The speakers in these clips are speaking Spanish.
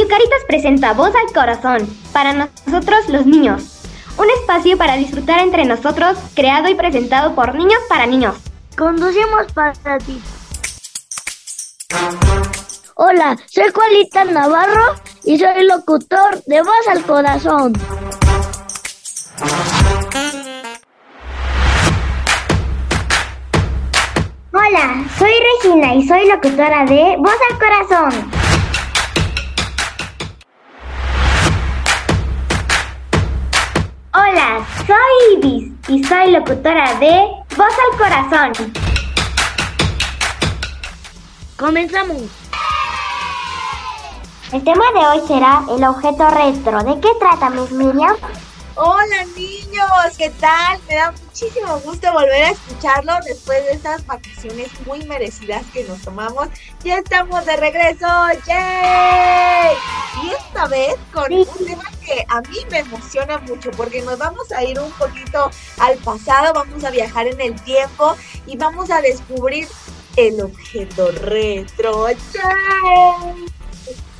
Radio Caritas presenta Voz al Corazón, para nosotros los niños. Un espacio para disfrutar entre nosotros, creado y presentado por niños para niños. Conducimos para ti. Hola, soy Juanita Navarro y soy locutor de Voz al Corazón. Hola, soy Regina y soy locutora de Voz al Corazón. Soy Ibis y soy locutora de Voz al Corazón. Comenzamos. El tema de hoy será el objeto retro. ¿De qué trata, Miss Miriam? Hola niños, ¿qué tal? Me da muchísimo gusto volver a escucharlo después de estas vacaciones muy merecidas que nos tomamos. Ya estamos de regreso, ¡yay! Y esta vez con un tema que a mí me emociona mucho porque nos vamos a ir un poquito al pasado, vamos a viajar en el tiempo y vamos a descubrir el objeto retro. ¡Yay!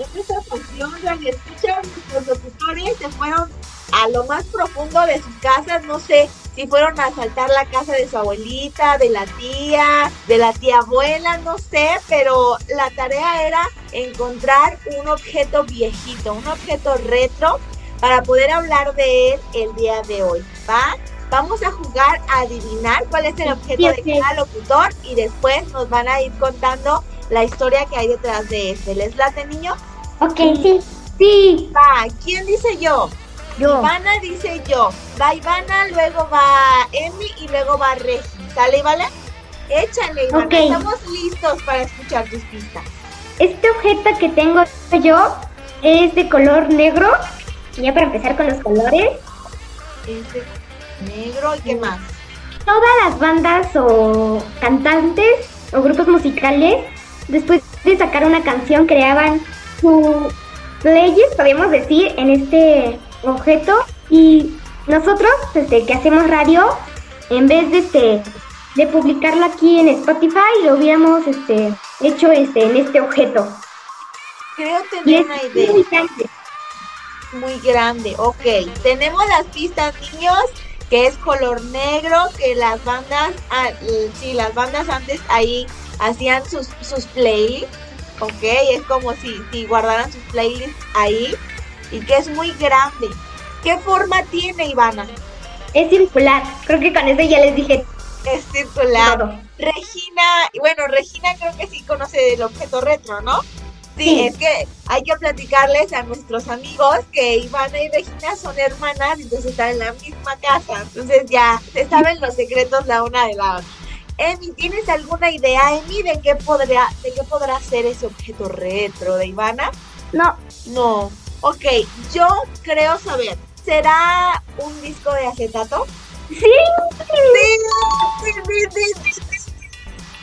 En esta ocasión, ya escuchan, los locutores se fueron a lo más profundo de sus casas, no sé si fueron a asaltar la casa de su abuelita, de la tía, de la tía abuela, no sé, pero la tarea era encontrar un objeto viejito, un objeto retro para poder hablar de él el día de hoy, ¿va? Vamos a jugar a adivinar cuál es el objeto de cada locutor y después nos van a ir contando la historia que hay detrás de este. ¿Les late, niño? Ok, sí. Sí. Va, ¿quién dice yo? Ivana dice yo. Va Ivana, luego va Emi y luego va Regi. ¿Sale, vale? Échale, Ivana. Estamos listos para escuchar tus pistas. Este objeto que tengo yo es de color negro. Ya para empezar con los colores. Es de negro y qué más. Todas las bandas o cantantes o grupos musicales, después de sacar una canción, creaban su playlist, podríamos decir, en este objeto. Y nosotros desde que hacemos radio en vez de este de publicarlo aquí en Spotify lo hubiéramos este hecho este en este objeto. Creo tener una idea. muy grande. muy grande ok. Tenemos las pistas niños que es color negro que las bandas ah, sí las bandas antes ahí hacían sus sus playlists ok es como si si guardaran sus playlists ahí y que es muy grande. ¿Qué forma tiene, Ivana? Es circular. Creo que con eso ya les dije. Es circular. Regina, bueno, Regina creo que sí conoce el objeto retro, ¿no? Sí, es que hay que platicarles a nuestros amigos que Ivana y Regina son hermanas, entonces están en la misma casa. Entonces ya se saben los secretos la una de la otra. Emi, ¿tienes alguna idea, Emi, de qué podría, de qué podrá ser ese objeto retro de Ivana? No. No. Ok, yo creo saber. ¿Será un disco de acetato? Sí. Sí, sí, sí, sí,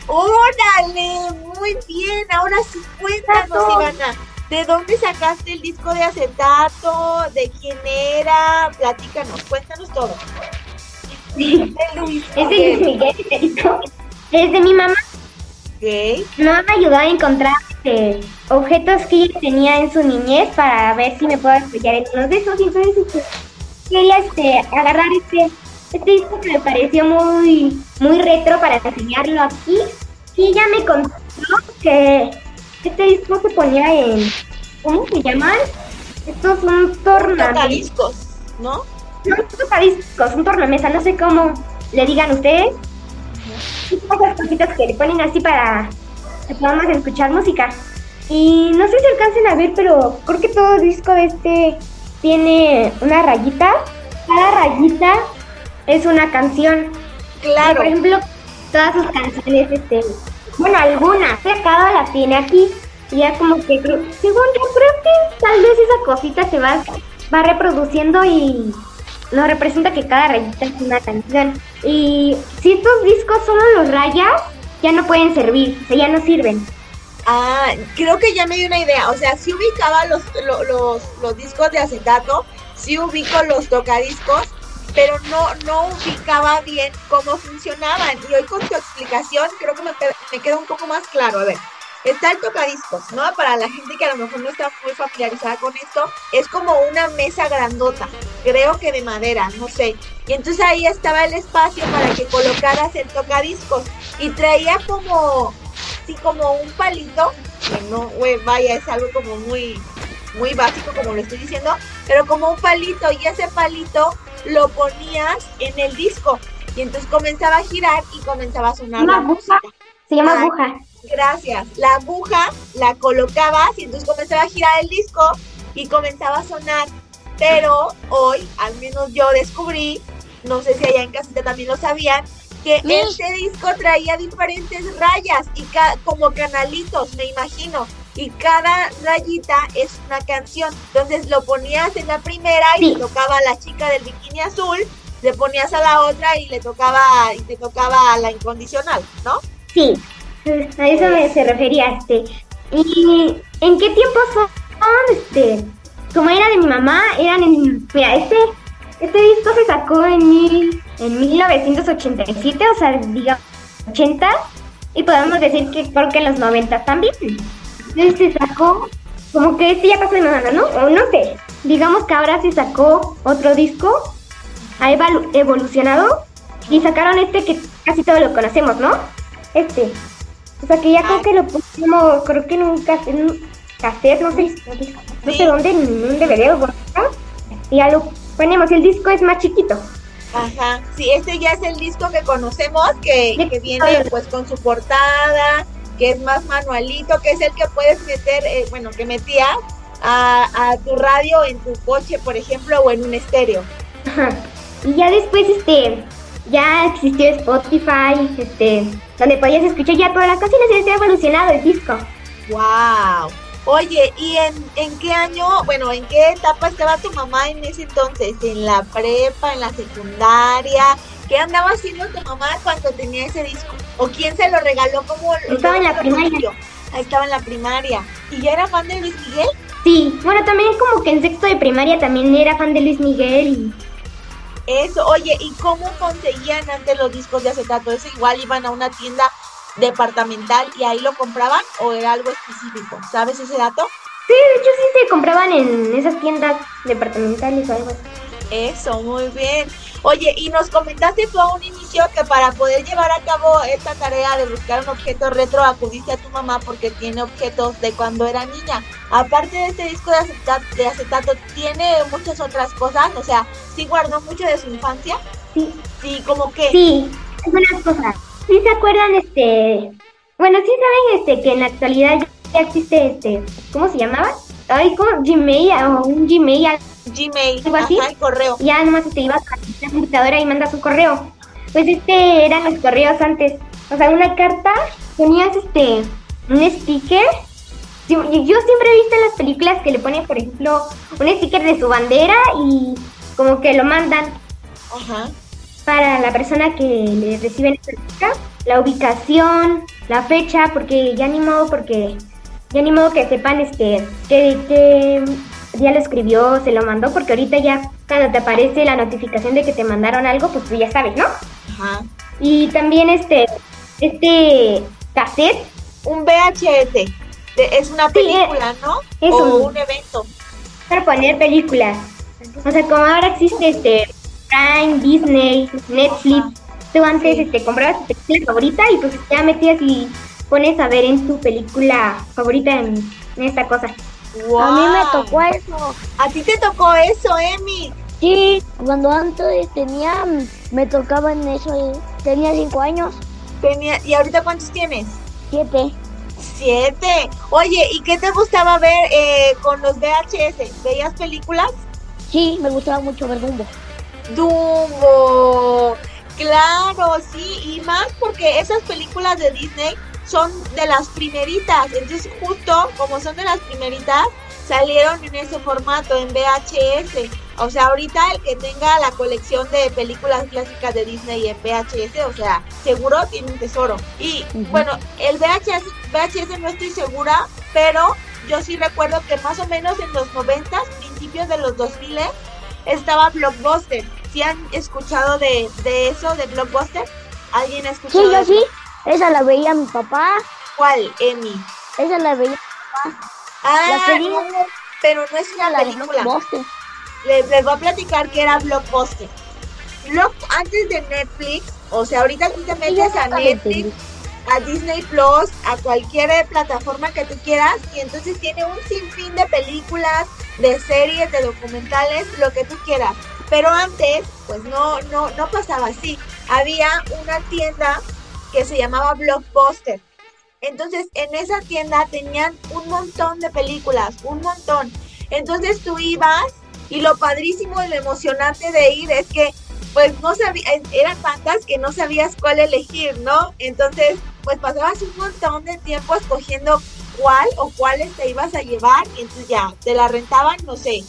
¡Órale! Muy bien. Ahora sí, cuéntanos, Ivana. ¿De dónde sacaste el disco de acetato? ¿De quién era? Platícanos, cuéntanos todo. Sí. Es de Luis Miguel, es de mi mamá. Okay. No me ayudó a encontrar este, objetos que ella tenía en su niñez para ver si me puedo apoyar en uno de esos. Entonces este, quería este, agarrar este, este disco que me pareció muy, muy retro para enseñarlo aquí. Y ella me contó que este disco se ponía en. ¿Cómo se llaman? Estos son tornamesas. ¿no? Tocadiscos, un tornamesa, no sé cómo le digan ustedes esas cositas que le ponen así para que podamos escuchar música. Y no sé si alcancen a ver, pero creo que todo disco de este tiene una rayita. Cada rayita es una canción. Claro. por ejemplo, todas sus canciones, este, bueno, algunas, cada las tiene aquí. Y ya como que, según yo creo que tal vez esa cosita se va, va reproduciendo y nos representa que cada rayita es una canción. Y si estos discos solo los rayas, ya no pueden servir, ya no sirven. Ah, creo que ya me dio una idea. O sea, si ubicaba los, los, los, discos de acetato, sí ubico los tocadiscos, pero no, no ubicaba bien cómo funcionaban. Y hoy con tu explicación creo que me, me queda un poco más claro. A ver, está el tocadiscos, ¿no? Para la gente que a lo mejor no está muy familiarizada con esto, es como una mesa grandota, creo que de madera, no sé. Y entonces ahí estaba el espacio para que colocaras el tocadiscos y traía como, sí, como un palito, que no, güey, vaya, es algo como muy, muy básico como lo estoy diciendo, pero como un palito y ese palito lo ponías en el disco y entonces comenzaba a girar y comenzaba a sonar Una la aguja. música. Se llama Ah, aguja. Gracias. La aguja la colocabas y entonces comenzaba a girar el disco y comenzaba a sonar. Pero hoy, al menos yo descubrí, no sé si allá en casita también lo sabían, que Sí. este disco traía diferentes rayas y ca- como canalitos, me imagino. Y cada rayita es una canción. Entonces lo ponías en la primera y Sí. tocaba a la chica del bikini azul, le ponías a la otra y le tocaba y te tocaba a la incondicional, ¿no? Sí, a eso me se refería, este. ¿Y en qué tiempo son, este? Como era de mi mamá, eran en... Mira, este, este disco se sacó en, mil, en 1987, o sea, digamos, 80, y podemos decir que creo que en los 90 también. Entonces se sacó, como que este ya pasó de moda, ¿no? O no sé, digamos que ahora se sacó otro disco, ha evolu- evolucionado, y sacaron este que casi todos lo conocemos, ¿no? Este. O sea que ya creo que lo pusimos, creo que en un cassette, en un cassette, no sé, no sé dónde, en un DVD o. Y ya lo ponemos, el disco es más chiquito. Ajá, sí, este ya es el disco que conocemos, que, que viene pues con su portada, que es más manualito, que es el que puedes meter, eh, bueno, que metías a, a tu radio en tu coche, por ejemplo, o en un estéreo. Ajá. Y ya después, este, ya existió Spotify, este, donde podías escuchar ya todas las canciones y se ha evolucionado el disco. ¡Wow! Oye, ¿y en, en qué año, bueno, en qué etapa estaba tu mamá en ese entonces? ¿En la prepa, en la secundaria? ¿Qué andaba haciendo tu mamá cuando tenía ese disco? ¿O quién se lo regaló como Estaba en la primaria. consiguió? Ahí estaba en la primaria. ¿Y ya era fan de Luis Miguel? Sí, bueno, también como que en sexto de primaria también era fan de Luis Miguel y Eso, oye, ¿y cómo conseguían antes los discos de acetato? ¿Eso igual iban a una tienda departamental y ahí lo compraban o era algo específico? ¿Sabes ese dato? Sí, de hecho sí se compraban en esas tiendas departamentales o algo así. Eso, muy bien. Oye, y nos comentaste tú a un que para poder llevar a cabo esta tarea de buscar un objeto retro acudiste a tu mamá porque tiene objetos de cuando era niña. Aparte de este disco de acetato, de acetato ¿tiene muchas otras cosas? O sea, ¿sí guardó mucho de su infancia? Sí, Sí, como que... sí, algunas cosas. ¿Sí se acuerdan, este, bueno, sí saben, este, que en la actualidad ya existe, este, ¿cómo se llamaba? Ay, como Gmail o un Gmail, Gmail, ¿Algo así? ajá, el correo. ya nomás te ibas a la computadora y mandas un correo. Pues este eran los correos antes. O sea, una carta, ponías este un sticker. Yo yo siempre he visto en las películas que le ponen, por ejemplo, un sticker de su bandera y como que lo mandan Ajá. para la persona que le recibe esta carta, la ubicación, la fecha, porque ya ni modo, porque ya ni modo que sepan este que, que día lo escribió, se lo mandó, porque ahorita ya cuando te aparece la notificación de que te mandaron algo, pues tú ya sabes, ¿no? Ajá. Y también este, este cassette, Un VHS. de- es una Sí, película, ¿no? es o un- un evento. para poner películas. O sea, como ahora existe este Prime, Disney, Netflix, tú antes Sí. este, comprabas tu película favorita y pues ya metías y pones a ver en tu película favorita en, en esta cosa. A mí me tocó eso. A ti te tocó eso, Emi. Sí, cuando antes tenía, me tocaba en eso, eh, tenía cinco años, Tenía, ¿Y ahorita cuántos tienes? siete. Siete. Oye, ¿y qué te gustaba ver eh, con los VHS? ¿Veías películas? Sí, me gustaba mucho ver Dumbo. Dumbo. Claro, sí, y más porque esas películas de Disney son de las primeritas. Entonces, justo como son de las primeritas, salieron en ese formato, en VHS. O sea, ahorita el que tenga la colección de películas clásicas de Disney en VHS, o sea, seguro tiene un tesoro. Y bueno, el VHS, VHS no estoy segura, pero yo sí recuerdo que más o menos en los 90, principios de los 2000, estaba Blockbuster. ¿Sí han escuchado de, de eso, de Blockbuster? ¿Alguien ha Sí, escuchado yo de sí, esa la veía mi papá. ¿Cuál, Emi? Esa la veía. Ah, La serie- no, pero no es una La de película. Blockbuster. Les, les voy a platicar que era Blockbuster. Block, antes de Netflix, o sea, ahorita tú te metes a Netflix, a Disney Plus, a cualquier eh, plataforma que tú quieras, y entonces tiene un sinfín de películas, de series, de documentales, lo que tú quieras. Pero antes, pues no, no, no pasaba así. Había una tienda que se llamaba Blockbuster. Entonces, en esa tienda tenían un montón de películas, un montón. Entonces tú ibas y lo padrísimo y lo emocionante de ir es que pues no sabía, eran tantas que no sabías cuál elegir, ¿no? Entonces, pues pasabas un montón de tiempo escogiendo cuál o cuáles te ibas a llevar y entonces ya, te la rentaban, no sé,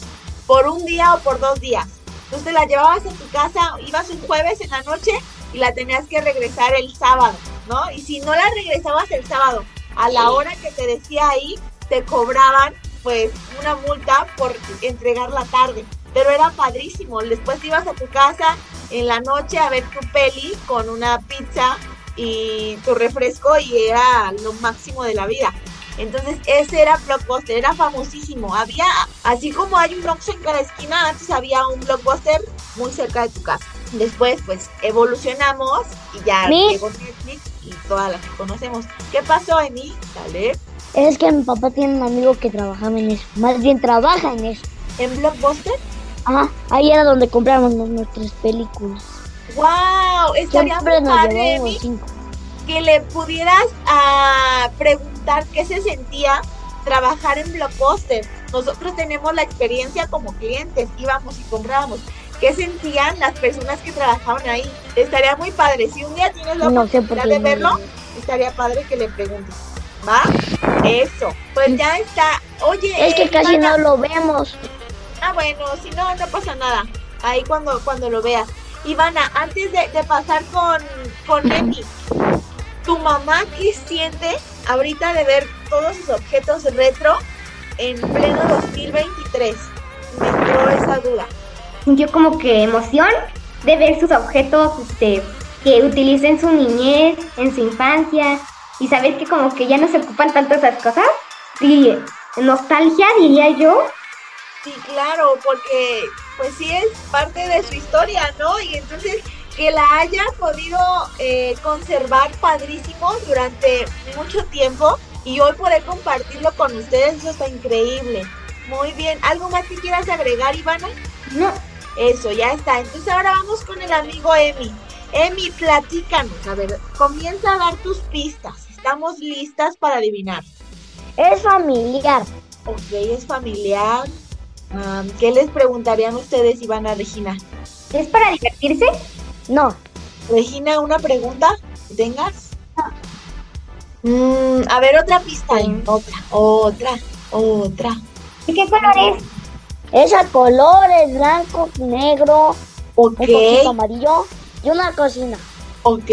por un día o por dos días. Entonces te la llevabas a tu casa, ibas un jueves en la noche y la tenías que regresar el sábado, ¿no? Y si no la regresabas el sábado a la hora que te decía ahí, te cobraban pues una multa por entregarla tarde. Pero era padrísimo. Después ibas a tu casa en la noche a ver tu peli con una pizza y tu refresco y era lo máximo de la vida. Entonces ese era Blockbuster, era famosísimo. Había, así como hay un Oxxo en cada esquina, antes había un Blockbuster muy cerca de tu casa. Después pues evolucionamos y ya Mi- llegó Netflix y todas las que conocemos. ¿Qué pasó, Emi? Dale. Es que mi papá tiene un amigo que trabajaba en eso. Más bien trabaja en eso. ¿En Blockbuster? Ajá. Ahí era donde compramos nuestras películas. ¡Wow! Estaría muy padre, que le pudieras ah, preguntar qué se sentía trabajar en Blockbuster. Nosotros tenemos la experiencia como clientes, íbamos y comprábamos. ¿Qué sentían las personas que trabajaban ahí? Estaría muy padre. Si un día tienes la No oportunidad de verlo, estaría padre que le preguntes. ¿Va? Eso. Pues ya está. Oye, Es que casi no lo vemos. Ah, bueno, si no, no pasa nada. Ahí cuando, cuando lo veas. Ivana, antes de, de pasar con, con ¿tu mamá qué siente ahorita de ver todos sus objetos retro en pleno 2023? Me entró esa duda. Sintió como que emoción de ver sus objetos este, que utilicé en su niñez, en su infancia, y saber que como que ya no se ocupan tanto esas cosas. Sí, nostalgia diría yo. Sí, claro, porque pues sí es parte de su historia, ¿no? Y entonces que la haya podido eh, conservar padrísimo durante mucho tiempo y hoy poder compartirlo con ustedes, eso está increíble. Muy bien, ¿algo más que quieras agregar, Ivana? No, Eso, ya está. Entonces ahora vamos con el amigo Emi. Emi, platícanos. A ver, comienza a dar tus pistas. Estamos listas para adivinar. Es familiar. Ok, es familiar. Am, ¿Qué les preguntarían ustedes, Ivana Regina? ¿es para divertirse? No. Regina, ¿una pregunta que tengas? Mm, a ver, otra pista. Sí. Otra, otra, otra. ¿De qué color es? Es a colores blanco, negro, Ok, un poquito amarillo y una cocina. ok.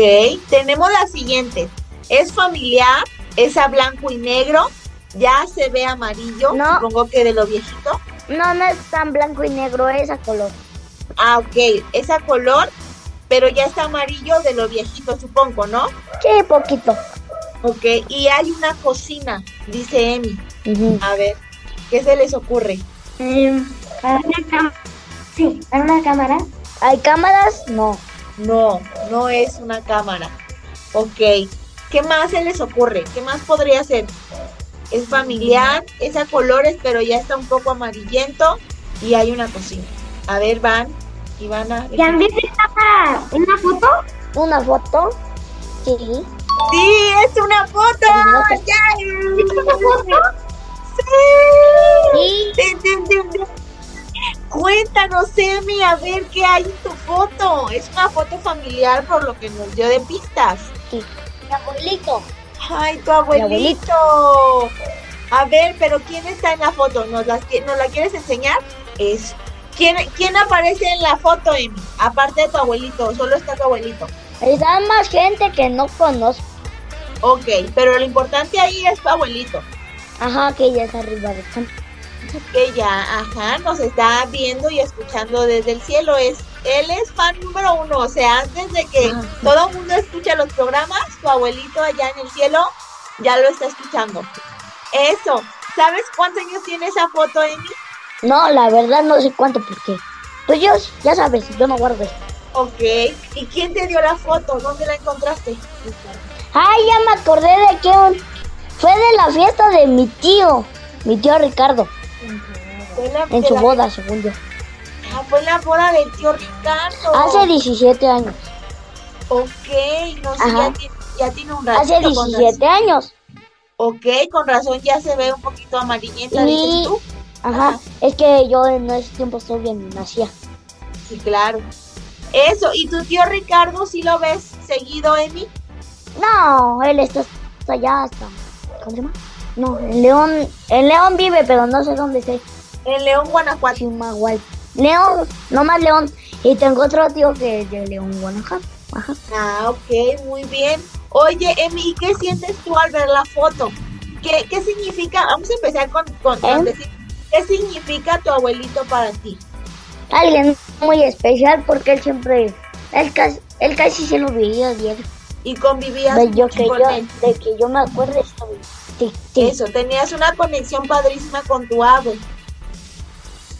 Tenemos la siguiente. Es familiar, es a blanco y negro. Ya se ve amarillo, No. supongo que de lo viejito. No, no es tan blanco y negro, es a color. Ah, ok, es a color, pero ya está amarillo de lo viejito, supongo, ¿no? Sí, poquito. Ok, y hay una cocina, dice Emi. A ver, ¿qué se les ocurre? Em, para una cámara. Sí, para una cámara. ¿Hay cámaras? No. No, no es una cámara. Ok, ¿qué más se les ocurre? ¿Qué más podría ser? Es familiar, es a colores, pero ya está un poco amarillento y hay una cocina. A ver, van, Ivana. ¿Ya han visto esta para una foto? ¿Una foto? Sí. Sí, es una foto. ¿Es una foto? Sí. Sí. Cuéntanos, Emi, a ver qué hay en tu foto. Es una foto familiar por lo que nos dio de pistas. Mi abuelito. Ay, tu abuelito. A ver, pero ¿quién está en la foto? ¿Nos, las, ¿nos la quieres enseñar? Es. ¿Quién, ¿Quién aparece en la foto, Emi? Aparte de tu abuelito, solo está tu abuelito. Está más gente que no conozco. Ok, pero lo importante ahí es tu abuelito. Ajá, que ya está arriba de que ya, ajá, nos está viendo y escuchando desde el cielo. Es, él es fan número uno, o sea, antes de que Ajá. todo el mundo escuche los programas, tu abuelito allá en el cielo ya lo está escuchando. Eso. ¿Sabes cuántos años tiene esa foto, Emi? No, la verdad no sé cuánto porque... Pues yo, ya sabes, yo no guardo esto. Ok. ¿Y quién te dio la foto? ¿Dónde la encontraste? Ay, ya me acordé de que fue de la fiesta de mi tío, mi tío Ricardo, en su boda, según yo. Ah, fue la boda del tío Ricardo. Hace 17 años. Ok, no sé, ya tiene, ya tiene un ratito. Hace con 17 años. Ok, con razón ya se ve un poquito amarillenta, Y- dices tú. Ajá, es que yo en ese tiempo estoy bien nacía. Sí, claro. Eso, ¿y tu tío Ricardo sí lo ves seguido, Emi? No, él está hasta allá, hasta... ¿Cómo se llama? No, en León, en León vive, pero no sé dónde esté. En León, Guanajuato. Chimahual. León, no más León. Y tengo otro tío que es de León, Guanajuato. Ajá. Ah, ok, muy bien. Oye, Emi, ¿y qué sientes tú al ver la foto? ¿Qué, qué significa? Vamos a empezar con, con, con ¿Eh? decir, ¿qué significa tu abuelito para ti? Alguien muy especial porque él siempre, él casi, él casi se lo veía diario. Y convivías De, yo, que con yo, él. de que yo me acuerdo Sí, sí. Eso, tenías una conexión padrísima con tu abue.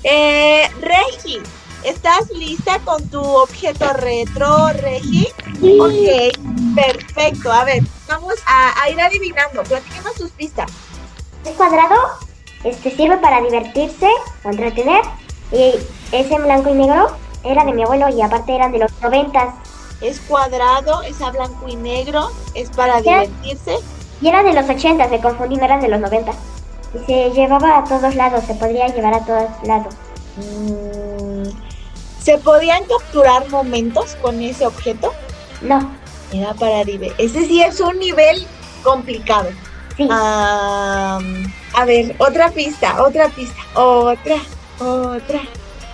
Eh, Regi, ¿estás lista con tu objeto retro, Regi? Ok, perfecto. A ver, vamos a, a ir adivinando. Platíquenos tus pistas. Es cuadrado, este sirve para divertirse o entretener y es en blanco y negro. Era de mi abuelo y aparte eran de los noventas. Es cuadrado, es a blanco y negro, es para divertirse. Y era de los ochentas, me confundí, no eran de los noventas. Se llevaba a todos lados, se podría llevar a todos lados. Mm, ¿Se podían capturar momentos con ese objeto? No, Era para divertirse. Ese sí es un nivel complicado. sí. A ver, otra pista, otra pista, otra, otra.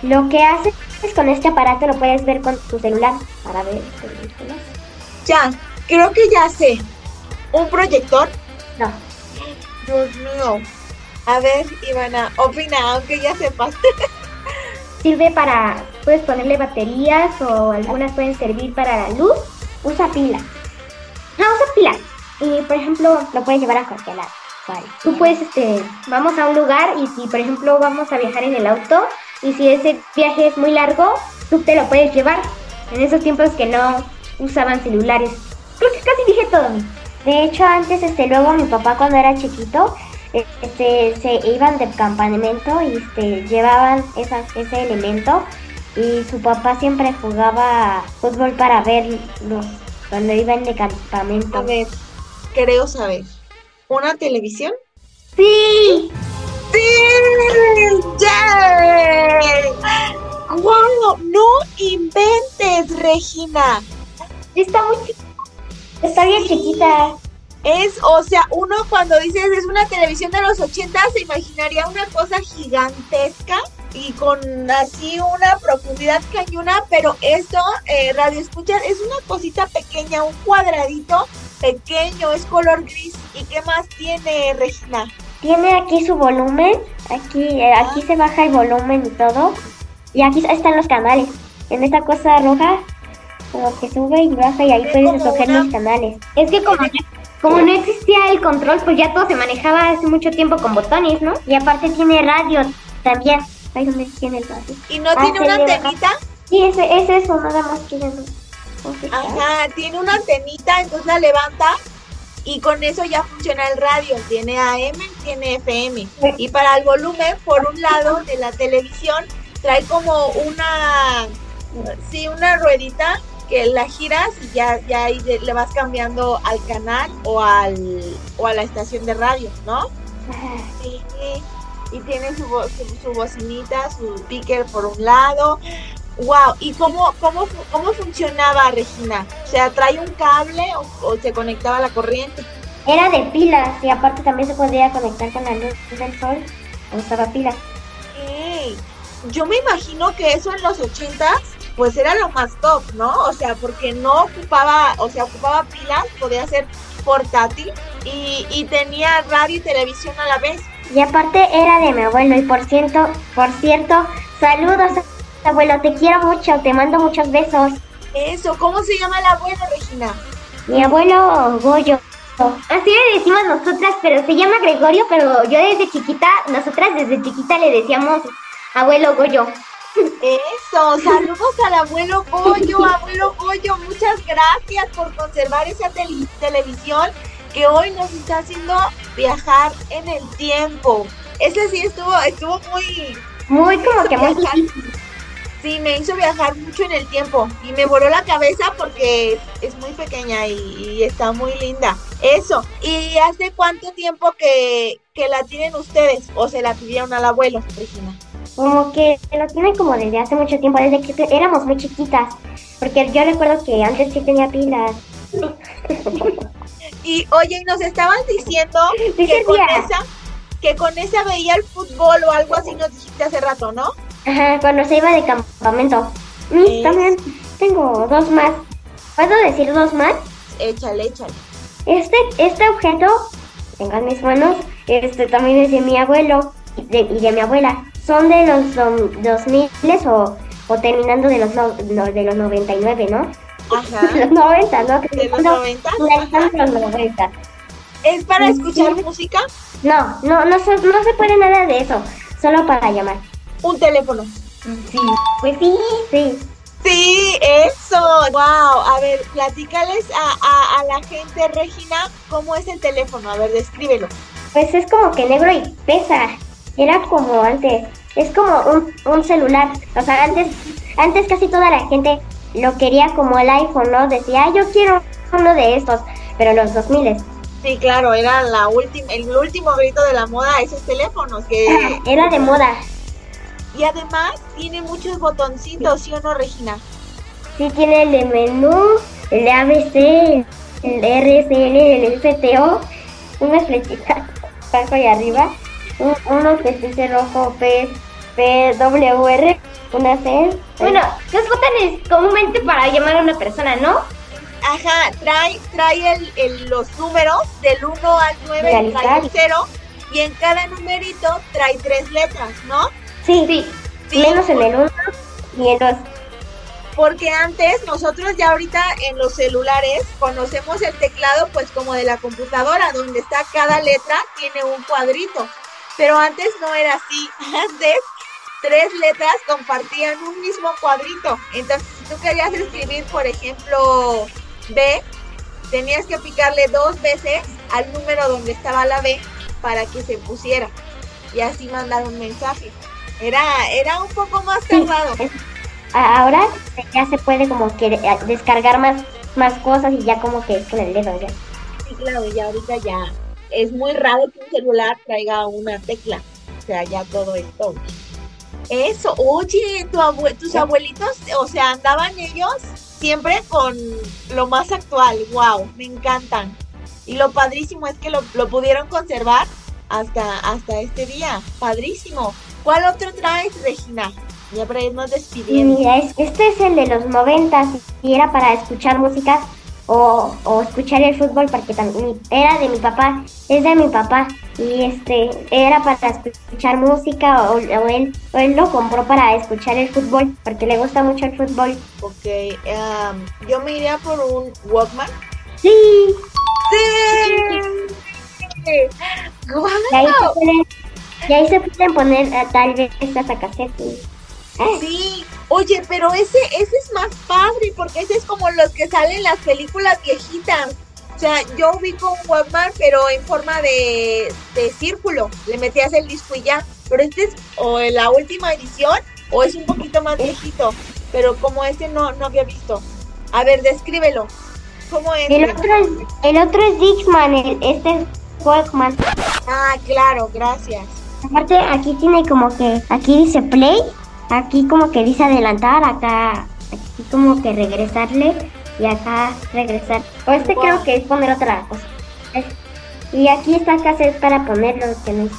Lo que haces con este aparato lo puedes ver con tu celular para ver películas. Ya, creo que ya sé. ¿Un proyector? No, Dios mío. A ver, Ivana, opina, aunque ya sepas. Sirve para, puedes ponerle baterías o algunas pueden servir para la luz. usa pila. No, usa pilas. Y por ejemplo, lo puedes llevar a cualquier lado. Vale. Tú puedes, este, vamos a un lugar y si, por ejemplo, vamos a viajar en el auto y si ese viaje es muy largo, tú te lo puedes llevar. En esos tiempos que no usaban celulares. Creo que casi dije todo. De hecho, antes, este, luego mi papá cuando era chiquito, este, se iban de campamento y este, llevaban esa, ese elemento y su papá siempre jugaba fútbol para verlo cuando iban de campamento. A ver, creo saber. ¿Una televisión? Sí. ¡Sí! ¡Yay! ¡Wow! ¡No inventes, Regina! Está muy chiquito. Está bien chiquita. Es, o sea, uno cuando dices es una televisión de los 80 se imaginaría una cosa gigantesca y con así una profundidad cañona, pero esto, eh, radio escuchas, es una cosita pequeña, un cuadradito pequeño, es color gris. ¿Y qué más tiene, Regina? Tiene aquí su volumen, aquí, eh, aquí se baja el volumen y todo. Y aquí están los canales. En esta cosa roja, como que sube y baja y ahí Es puedes escoger una- los canales. Es que como, como no existía el control, pues ya todo se manejaba hace mucho tiempo con botones, ¿no? Y aparte tiene radio también. Ahí donde tiene el radio. ¿Y no Ah, tiene una antenita? Sí, ese, es eso, nada más que ya no. Ajá, tiene una antenita, entonces la levanta y con eso ya funciona el radio. Tiene AM, tiene FM. Y para el volumen, por un lado de la televisión, trae como una, sí, una ruedita que la giras y ya, ya ahí le vas cambiando al canal o, al, o a la estación de radio, ¿no? Sí, y tiene su, su, su bocinita, su speaker por un lado. Wow, ¿y cómo, cómo, cómo funcionaba Regina? O sea, ¿trae un cable o, o se conectaba a la corriente? Era de pilas y aparte también se podía conectar con la luz del sol. Usaba pilas. Ey, Yo me imagino que eso en los ochentas, pues era lo más top, ¿no? O sea, porque no ocupaba, o sea, ocupaba pilas, podía ser portátil y, y tenía radio y televisión a la vez. Y aparte era de mi abuelo. Y por cierto, por cierto, saludos abuelo, te quiero mucho, te mando muchos besos. Eso, ¿cómo se llama el abuelo, Regina? Mi abuelo Goyo. Así le decimos nosotras, pero se llama Gregorio, pero yo desde chiquita, nosotras desde chiquita le decíamos abuelo Goyo. Eso, saludos al abuelo Goyo, abuelo Goyo, muchas gracias por conservar esa televisión que hoy nos está haciendo viajar en el tiempo. Ese sí estuvo, estuvo muy... Muy como que muy Sí, me hizo viajar mucho en el tiempo y me voló la cabeza porque es muy pequeña y, está muy linda. Eso. ¿Y hace cuánto tiempo que, que, la tienen ustedes o se la pidieron al abuelo, Regina? Como que lo tienen como desde hace mucho tiempo, desde que éramos muy chiquitas. Porque yo recuerdo que antes sí tenía pilas. y oye, nos estaban diciendo que con, esa, que con esa veía el fútbol o algo así, nos dijiste hace rato, ¿no? Ajá, cuando se iba de campamento. Mm, también tengo dos más. ¿Puedo decir dos más? Échale, échale. Este, este objeto, tengo en mis manos, este también es de mi abuelo y de, mi abuela. Son de los dos miles o, o terminando de los, de los 99, ¿no? Ajá. los 90, ¿no? ¿De los 90? los 90. ¿Es para escuchar música? No, no, no, no, no se puede nada de eso. Solo para llamar un teléfono. Sí, pues sí, sí. Sí, eso. Wow. A ver, platícales a, a, la gente, Regina, cómo es el teléfono. A ver, descríbelo. Pues es como que negro y pesa. Era como antes. Es como un, un celular. O sea, antes, antes casi toda la gente lo quería como el iPhone, ¿no? Decía, yo quiero uno de estos. Pero los 2000 Sí, claro, era la última, el último grito de la moda, esos teléfonos que... Era de moda. Y además tiene muchos botoncitos, ¿sí o no, Regina? Sí, tiene el de menú, el de ABC, el RSL, el FTO, una flechita abajo y arriba, uno que dice rojo P, PWR, una C. Bueno, los botones comúnmente para llamar a una persona, ¿no? Ajá, trae, trae el, los números del 1 al 9, trae el 0, y en cada numerito trae tres letras, ¿no? Sí, sí. Menos en el 1 y en los porque antes nosotros ya ahorita en los celulares conocemos el teclado pues como de la computadora, donde está cada letra tiene un cuadrito, pero antes no era así, antes tres letras compartían un mismo cuadrito, entonces si tú querías escribir por ejemplo B, tenías que picarle dos veces al número donde estaba la B para que se pusiera y así mandar un mensaje. Era, era un poco más tardado. ahora ya se puede como que eh, descargar más, más cosas y ya como que es con el dedo ya. Sí, claro, ya ahorita ya es muy raro que un celular traiga una tecla. O sea, ya todo esto. Eso, oye, tu tus abuelitos, o sea, andaban ellos siempre con lo más actual. Wow, me encantan. Y lo padrísimo es que lo, lo pudieron conservar hasta, hasta este día. Padrísimo. ¿Cuál otro traes, Regina? Ya para irnos despidiendo. Mira, este es el de los noventas y era para escuchar música o, o, escuchar el fútbol porque también era de mi papá, es de mi papá y este era para escuchar música o, él, él lo compró para escuchar el fútbol porque le gusta mucho el fútbol. Ok, um, yo me iría por un Walkman. Sí. Sí. Y ahí se pueden, poner eh, tal vez hasta casetas. Sí, oye, pero ese, ese es más padre porque ese es como los que salen en las películas viejitas. O sea, yo ubico un Walkman, pero en forma de, de círculo. Le metías el disco y ya. Pero este es o la última edición o es un poquito más viejito. Pero como ese no, no había visto. A ver, descríbelo. ¿Cómo es? El otro es, el otro es Dixman, este es Walkman. Ah, claro, gracias. Aparte, aquí tiene como que, aquí dice play, aquí como que dice adelantar, acá, aquí como que regresarle y acá regresar. O este creo que es poner otra cosa. y aquí está cassette para poner lo que no.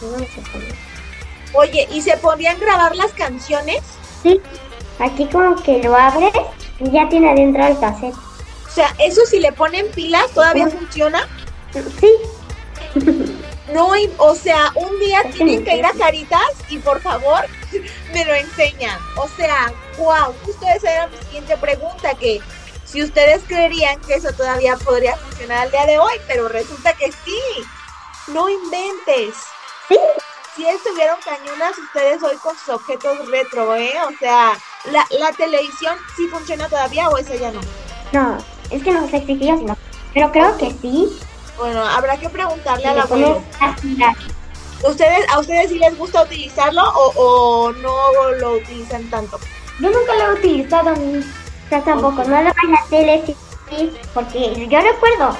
Oye, ¿y se podían grabar las canciones? Sí, aquí como que lo abres y ya tiene adentro el cassette. O sea, eso si le ponen pilas, ¿todavía funciona? Sí. No, o sea, un día tienen que ir a Caritas y por favor me lo enseñan. O sea, wow, justo esa era mi siguiente pregunta, que si ustedes creerían que eso todavía podría funcionar al día de hoy, pero resulta que sí. No inventes. Sí. Si estuvieron cañonas ustedes hoy con sus objetos retro, ¿eh? O sea, ¿la, la televisión sí funciona todavía o esa ya no? No, es que no sé si sí o si no. Pero creo que sí. Bueno, habrá que preguntarle le pones abuelo. así la- ¿Ustedes, ¿A ustedes sí les gusta utilizarlo o, o no lo utilizan tanto? Yo nunca lo he utilizado. Yo tampoco, no lo en la tele, sí, sí, porque yo recuerdo,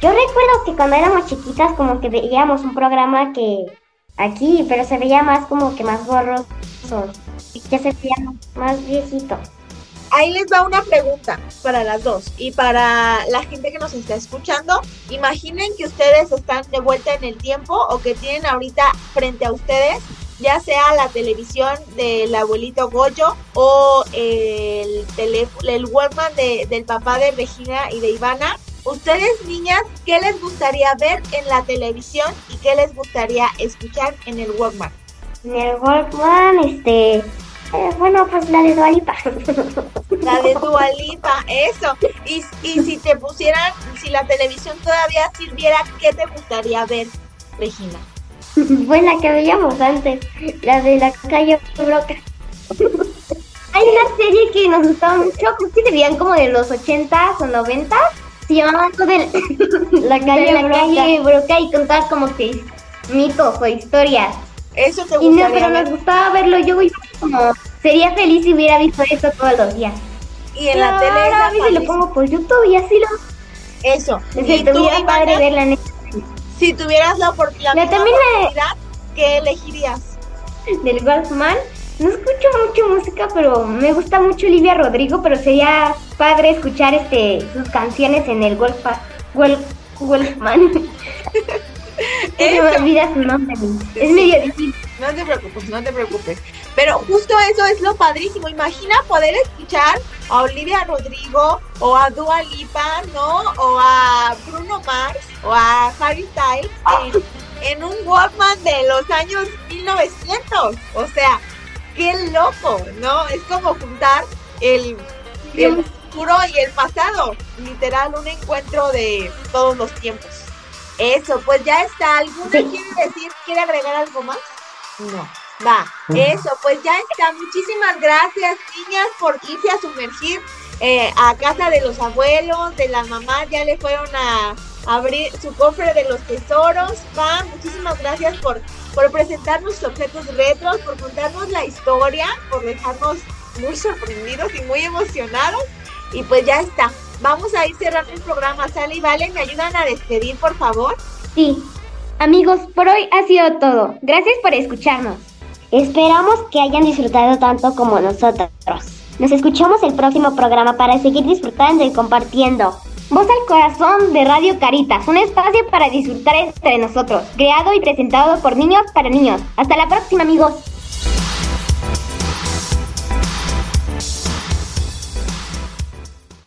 yo recuerdo que cuando éramos chiquitas como que veíamos un programa que aquí, pero se veía más como que más borroso, y ya se veía más viejito. Ahí les va una pregunta para las dos y para la gente que nos está escuchando. Imaginen que ustedes están de vuelta en el tiempo o que tienen ahorita frente a ustedes ya sea la televisión del abuelito Goyo o el el Walkman de- del papá de Regina y de Ivana. Ustedes, niñas, ¿qué les gustaría ver en la televisión y qué les gustaría escuchar en el Walkman? En el Walkman, este, eh, bueno, pues la de Dualipa. La de Dualipa, eso. Y, y si te pusieran, si la televisión todavía sirviera, ¿qué te gustaría ver, Regina? Fue la que veíamos antes, la de la calle Broca. Hay una serie que nos gustaba mucho, creo que se veían como de los 80s o 90s. Se llamaba todo de La calle de la Broca. calle Broca y contaba como que mitos o historias. Eso te Y no, gustaría pero ver. gustaba verlo. Yo como sería feliz si hubiera visto esto todos los días. Y en la tele Claro, era a veces lo pongo por YouTube y así lo. Eso. Tú, tuviera Ivana, padre en si tuvieras la, opor- la La la- oportunidad, ¿qué elegirías? del Walkman. No escucho mucho música, pero me gusta mucho Olivia Rodrigo, pero sería padre escuchar este sus canciones en el Wolfa, Wol- Wolfman. Se me Eso. olvida su nombre. Es medio difícil. No te preocupes, no te preocupes. Pero justo eso es lo padrísimo. Imagina poder escuchar a Olivia Rodrigo o a Dua Lipa, ¿no? O a Bruno Mars o a Harry Styles en, en un Walkman de los años 1900. O sea, qué loco, ¿no? Es como juntar el, el futuro y el pasado. Literal, un encuentro de todos los tiempos. Eso, pues ya está. ¿Alguna Sí. quiere decir, quiere agregar algo más? No. Va, eso, pues ya está. Muchísimas gracias, niñas, por irse a sumergir eh, a casa de los abuelos, de las mamás. Ya le fueron a abrir su cofre de los tesoros. Va, muchísimas gracias por, por presentarnos sus objetos retros, por contarnos la historia, por dejarnos muy sorprendidos y muy emocionados. Y pues ya está. Vamos a ir cerrando el programa. Sale y Vale, ¿me ayudan a despedir, por favor? Sí. Amigos, por hoy ha sido todo. Gracias por escucharnos. Esperamos que hayan disfrutado tanto como nosotros. Nos escuchamos el próximo programa para seguir disfrutando y compartiendo. Voz al corazón de Radio Caritas, un espacio para disfrutar entre nosotros, creado y presentado por niños para niños. Hasta la próxima, amigos.